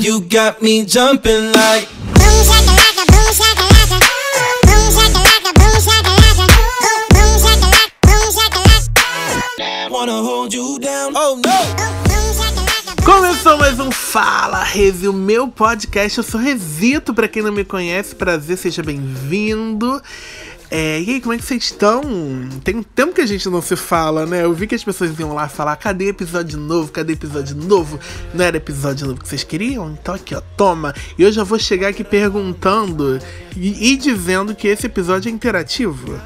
You got me jumping like. Boom shakalaka, boom shakalaka. Boom shakalaka, boom shakalaka. Boom shakalaka, boom shakalaka. Wanna hold you down. Oh no! Começou mais um Fala Review, meu podcast. Eu sou Revito, pra quem não me conhece, prazer, seja bem-vindo. É, e aí, como é que vocês estão? Tem um tempo que a gente não se fala, né? Eu vi que as pessoas iam lá falar: cadê episódio novo? Cadê episódio novo? Não era episódio novo que vocês queriam? Então aqui, ó, toma. E eu já vou chegar aqui perguntando e, e dizendo que esse episódio é interativo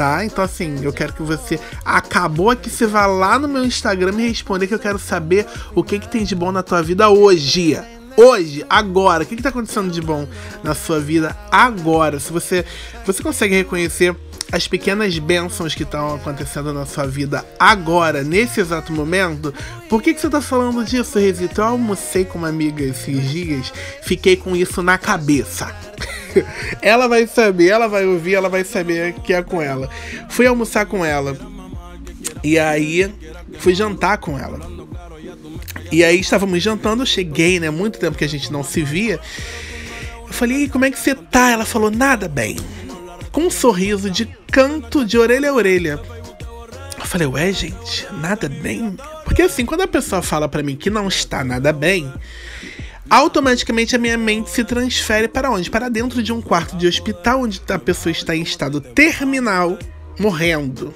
tá? Então assim, eu quero que você acabou aqui, você vá lá no meu Instagram e responder que eu quero saber o que que tem de bom na tua vida hoje. Hoje, agora, o que, que tá acontecendo de bom na sua vida agora? Se você, você consegue reconhecer as pequenas bênçãos que estão acontecendo na sua vida agora, nesse exato momento, por que, que você tá falando disso, Resito? Eu almocei com uma amiga esses dias, fiquei com isso na cabeça. ela vai saber, ela vai ouvir, ela vai saber que é com ela. Fui almoçar com ela. E aí fui jantar com ela. E aí estávamos jantando, cheguei, né? Muito tempo que a gente não se via. Eu falei, "E aí, como é que você tá? Ela falou, nada bem. Com um sorriso de canto de orelha a orelha. Eu falei, ué, gente, nada bem? Porque assim, quando a pessoa fala pra mim que não está nada bem, automaticamente a minha mente se transfere para onde? Para dentro de um quarto de hospital onde a pessoa está em estado terminal, morrendo.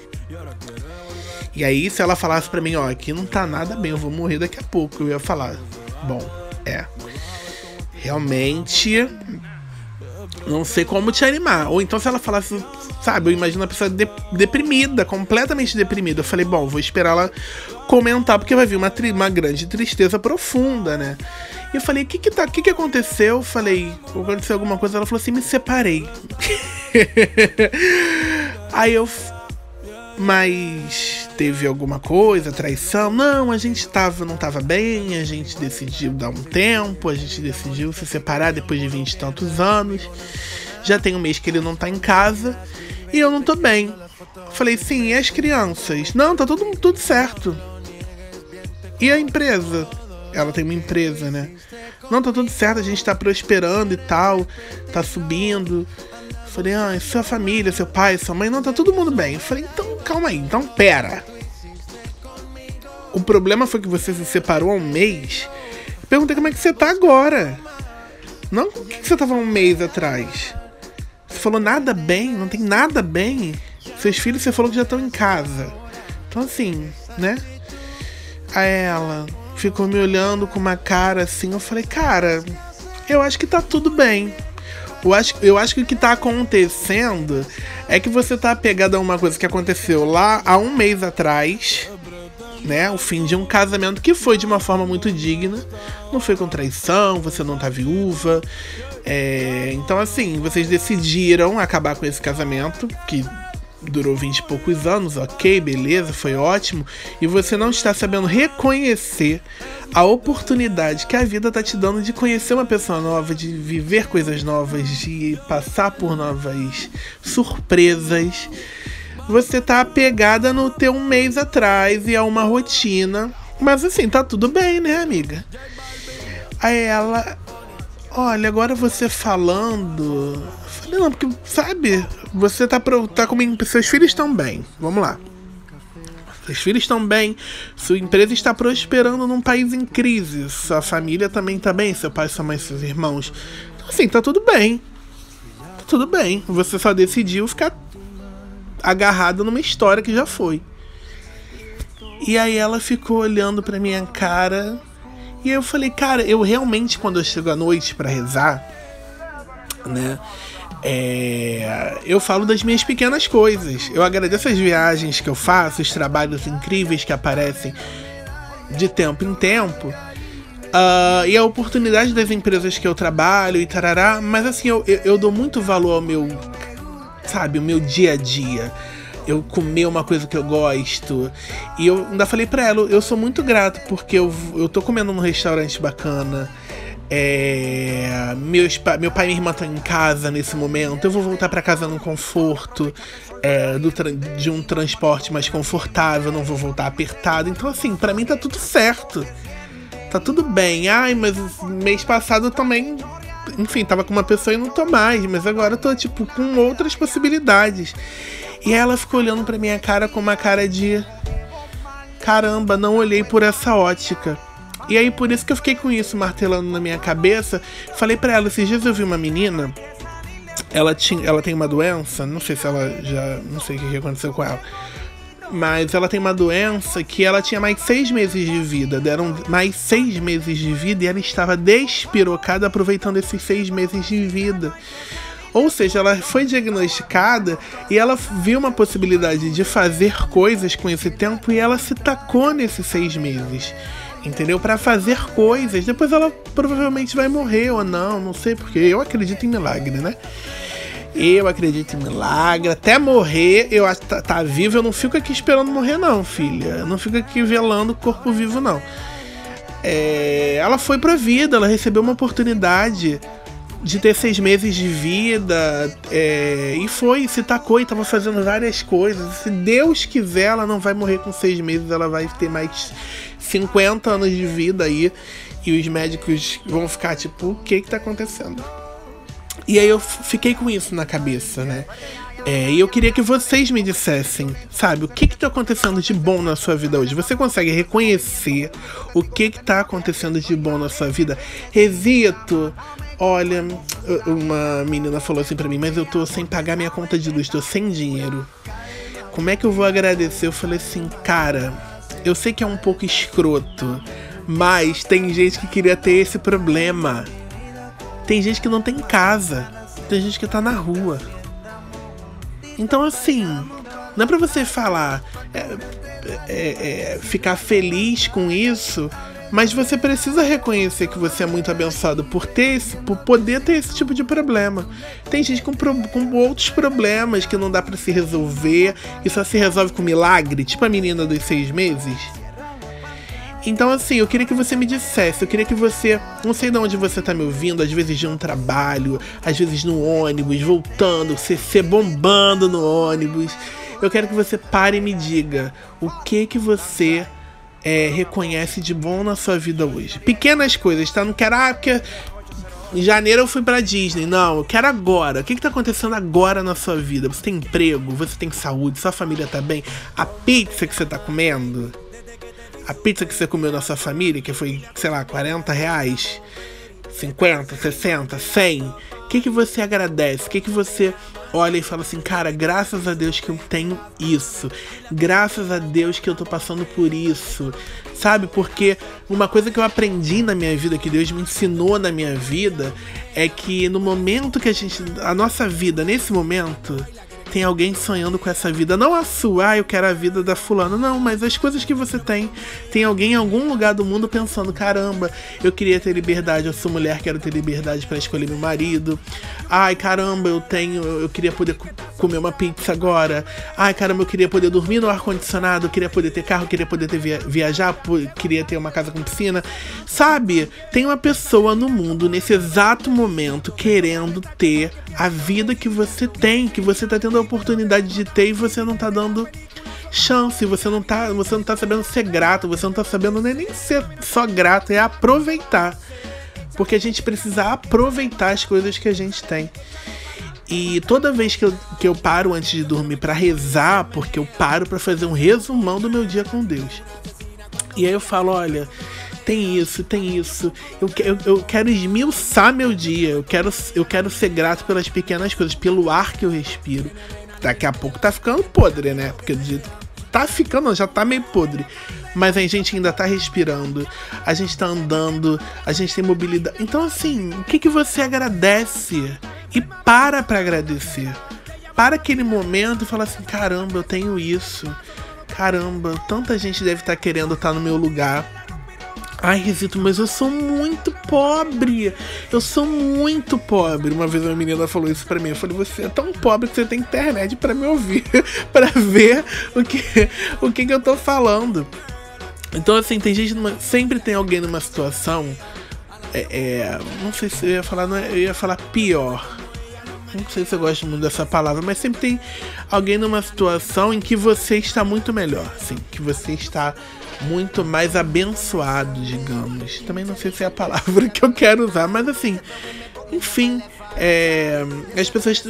E aí, se ela falasse pra mim, ó, aqui não tá nada bem, eu vou morrer daqui a pouco, eu ia falar, bom, é. Realmente não sei como te animar. Ou então se ela falasse, sabe, eu imagino a pessoa de- deprimida, completamente deprimida. Eu falei, bom, vou esperar ela comentar, porque vai vir uma, uma grande tristeza profunda, né? E eu falei, o que que, tá, que que aconteceu? Eu falei, aconteceu alguma coisa? Ela falou assim, me separei. Aí eu... Mas teve alguma coisa, traição? Não, a gente tava, não tava bem, a gente decidiu dar um tempo, a gente decidiu se separar depois de vinte e tantos anos. Já tem um mês que ele não tá em casa e eu não tô bem. Falei, sim, e as crianças? Não, tá tudo, tudo certo. E a empresa? Ela tem uma empresa, né? Não, tá tudo certo, a gente tá prosperando e tal, tá subindo. Falei, ah, sua família, seu pai, sua mãe, não, tá todo mundo bem. Eu falei, então calma aí, então pera. O problema foi que você se separou há um mês. Eu perguntei como é que você tá agora. Não o que você tava um mês atrás. Você falou nada bem, não tem nada bem. Seus filhos você falou que já estão em casa. Então assim, né? Aí ela ficou me olhando com uma cara assim. Eu falei, cara, eu acho que tá tudo bem. Eu acho, eu acho que o que tá acontecendo é que você tá apegado a uma coisa que aconteceu lá há um mês atrás, né? O fim de um casamento que foi de uma forma muito digna. Não foi com traição, você não tá viúva. É, então, assim, vocês decidiram acabar com esse casamento, que durou 20 e poucos anos, ok, beleza, foi ótimo, e você não está sabendo reconhecer a oportunidade que a vida tá te dando de conhecer uma pessoa nova, de viver coisas novas, de passar por novas surpresas. Você tá apegada no teu um mês atrás e a uma rotina. Mas assim, tá tudo bem, né, amiga? Aí ela, olha, agora você falando. Não, porque, sabe, você tá, pro, tá comigo. Seus filhos estão bem. Vamos lá. Seus filhos estão bem, sua empresa está prosperando num país em crise, sua família também tá bem, seu pai, sua mãe, seus irmãos. Então, assim, tá tudo bem. Tá tudo bem. Você só decidiu ficar agarrado numa história que já foi. E aí ela ficou olhando pra minha cara. E eu falei, cara, eu realmente, quando eu chego à noite pra rezar, né? é, eu falo das minhas pequenas coisas. Eu agradeço as viagens que eu faço, os trabalhos incríveis que aparecem de tempo em tempo. ah, e a oportunidade das empresas que eu trabalho e tarará. Mas assim, eu, eu, eu dou muito valor ao meu. Sabe, o meu dia a dia. Eu comer uma coisa que eu gosto. E eu ainda falei pra ela, eu sou muito grato porque eu, eu tô comendo num restaurante bacana. É, meus, meu pai e minha irmã estão em casa nesse momento. Eu vou voltar pra casa no conforto é, do de um transporte mais confortável. Não vou voltar apertado. Então, assim, pra mim tá tudo certo. tá tudo bem. Ai, mas mês passado eu também, enfim, tava com uma pessoa e não tô mais, mas agora eu tô, tipo, com outras possibilidades. E ela ficou olhando pra minha cara com uma cara de. Caramba, não olhei por essa ótica. E aí, por isso que eu fiquei com isso martelando na minha cabeça. Falei pra ela: esses dias eu vi uma menina. Ela, tinha, ela tem uma doença, não sei se ela já. Não sei o que aconteceu com ela mas ela tem uma doença que ela tinha mais seis meses de vida. Deram mais seis meses de vida e ela estava despirocada aproveitando esses seis meses de vida. Ou seja, ela foi diagnosticada e ela viu uma possibilidade de fazer coisas com esse tempo e ela se tacou nesses seis meses. Entendeu? Para fazer coisas. Depois ela provavelmente vai morrer ou não, não sei porque. Eu acredito em milagre, né? Eu acredito em milagre. Até morrer, eu acho tá, tá vivo, eu não fico aqui esperando morrer, não, filha. Eu não fico aqui velando o corpo vivo, não. É, ela foi pra vida, ela recebeu uma oportunidade de ter seis meses de vida é, e foi, se tacou e tava fazendo várias coisas. Se Deus quiser, ela não vai morrer com seis meses, ela vai ter mais 50 anos de vida aí e os médicos vão ficar tipo, o que que tá acontecendo? E aí eu fiquei com isso na cabeça, né? É, e eu queria que vocês me dissessem, sabe, o que que tá acontecendo de bom na sua vida hoje? Você consegue reconhecer o que que tá acontecendo de bom na sua vida? Resito, olha, uma menina falou assim para mim, mas eu tô sem pagar minha conta de luz, tô sem dinheiro. Como é que eu vou agradecer? Eu falei assim, cara, eu sei que é um pouco escroto, mas tem gente que queria ter esse problema. Tem gente que não tem casa. Tem gente que tá na rua. Então, assim, não é pra você falar, é, é, é, ficar feliz com isso, mas você precisa reconhecer que você é muito abençoado por ter esse, por poder ter esse tipo de problema. Tem gente com, com outros problemas que não dá para se resolver e só se resolve com milagre, tipo a menina dos seis meses. Então, assim, eu queria que você me dissesse, eu queria que você. Não sei de onde você tá me ouvindo, às vezes de um trabalho, às vezes no ônibus, voltando, CC bombando no ônibus. Eu quero que você pare e me diga o que que você é, reconhece de bom na sua vida hoje. Pequenas coisas, tá? Não quero, ah, porque em janeiro eu fui pra Disney. Não, eu quero agora. O que, que tá acontecendo agora na sua vida? Você tem emprego? Você tem saúde? Sua família tá bem? A pizza que você tá comendo? a pizza que você comeu na sua família, que foi, sei lá, 40 reais, 50, 60, 100, o que, que você agradece? O que, que você olha e fala assim, cara, graças a Deus que eu tenho isso, graças a Deus que eu tô passando por isso, sabe? Porque uma coisa que eu aprendi na minha vida, que Deus me ensinou na minha vida, é que no momento que a gente, a nossa vida, nesse momento, tem alguém sonhando com essa vida. Não a sua, ah, eu quero a vida da fulana. Não, mas as coisas que você tem. Tem alguém em algum lugar do mundo pensando: caramba, eu queria ter liberdade, eu sou mulher, quero ter liberdade para escolher meu marido. Ai, caramba, eu tenho, eu queria poder comer uma pizza agora. Ai, caramba, eu queria poder dormir no ar-condicionado, eu queria poder ter carro, eu queria poder ter via viajar, queria ter uma casa com piscina. Sabe, tem uma pessoa no mundo nesse exato momento querendo ter a vida que você tem, que você tá tendo a oportunidade de ter e você não tá dando chance, você não tá, você não tá sabendo ser grato, você não tá sabendo nem, nem ser só grato, é aproveitar. Porque a gente precisa aproveitar as coisas que a gente tem. E toda vez que eu, que eu paro antes de dormir para rezar, porque eu paro para fazer um resumão do meu dia com Deus. E aí eu falo, olha, tem isso, tem isso. Eu, eu, eu quero esmiuçar meu dia. Eu quero, eu quero ser grato pelas pequenas coisas, pelo ar que eu respiro. Daqui a pouco tá ficando podre, né? Porque tá ficando, já tá meio podre. Mas a gente ainda tá respirando, a gente tá andando, a gente tem mobilidade. Então, assim, o que, que você agradece? E para pra agradecer. Para aquele momento e fala assim: caramba, eu tenho isso. Caramba, tanta gente deve estar tá querendo estar tá no meu lugar. Ai, Risito, mas eu sou muito pobre. Eu sou muito pobre. Uma vez uma menina falou isso pra mim. Eu falei, você é tão pobre que você tem internet para me ouvir, para ver o que, o que, que eu tô falando. Então, assim, tem gente. Numa, sempre tem alguém numa situação. É, é, não sei se eu ia falar. Não, eu ia falar pior. Não sei se eu gosto muito dessa palavra, mas sempre tem alguém numa situação em que você está muito melhor, assim, que você está muito mais abençoado, digamos. Também não sei se é a palavra que eu quero usar, mas assim, enfim, é, as pessoas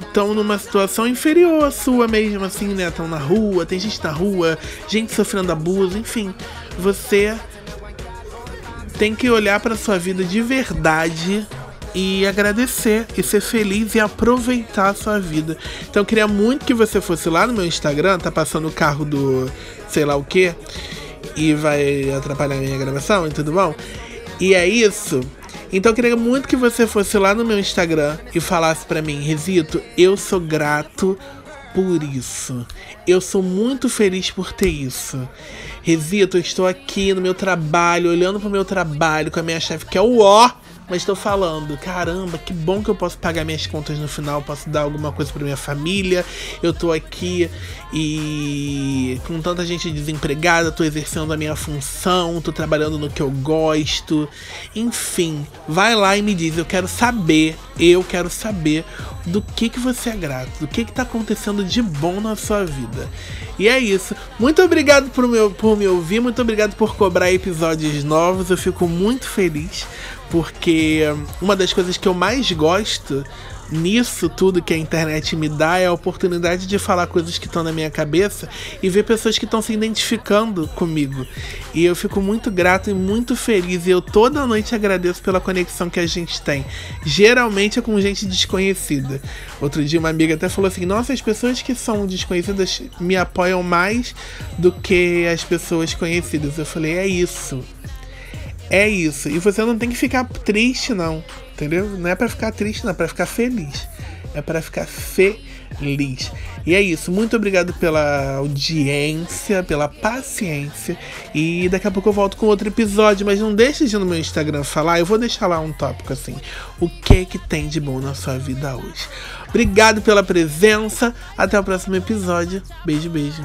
estão numa situação inferior à sua mesmo, assim, né? Estão na rua, tem gente na rua, gente sofrendo abuso, enfim. Você tem que olhar para sua vida de verdade e agradecer e ser feliz e aproveitar a sua vida. Então eu queria muito que você fosse lá no meu Instagram, tá passando o carro do sei lá o que e vai atrapalhar minha gravação e tudo bom? E é isso. Então eu queria muito que você fosse lá no meu Instagram e falasse para mim, Resito, eu sou grato por isso. Eu sou muito feliz por ter isso. Resito, eu estou aqui no meu trabalho, olhando pro meu trabalho com a minha chefe, que é o ó mas estou falando, caramba, que bom que eu posso pagar minhas contas no final, posso dar alguma coisa para minha família. Eu tô aqui e com tanta gente desempregada, tô exercendo a minha função, tô trabalhando no que eu gosto. Enfim, vai lá e me diz, eu quero saber, eu quero saber do que que você é grato, do que que tá acontecendo de bom na sua vida. E é isso. Muito obrigado por, meu, por me ouvir, muito obrigado por cobrar episódios novos. Eu fico muito feliz porque uma das coisas que eu mais gosto nisso tudo que a internet me dá é a oportunidade de falar coisas que estão na minha cabeça e ver pessoas que estão se identificando comigo. E eu fico muito grato e muito feliz. E eu toda noite agradeço pela conexão que a gente tem. Geralmente é com gente desconhecida. Outro dia uma amiga até falou assim: Nossa, as pessoas que são desconhecidas me apoiam mais do que as pessoas conhecidas. Eu falei: É isso. É isso. E você não tem que ficar triste, não. Entendeu? Não é para ficar triste, não. É pra ficar feliz. É para ficar feliz. E é isso. Muito obrigado pela audiência, pela paciência. E daqui a pouco eu volto com outro episódio. Mas não deixe de ir no meu Instagram falar. Eu vou deixar lá um tópico assim. O que que tem de bom na sua vida hoje? Obrigado pela presença. Até o próximo episódio. Beijo, beijo.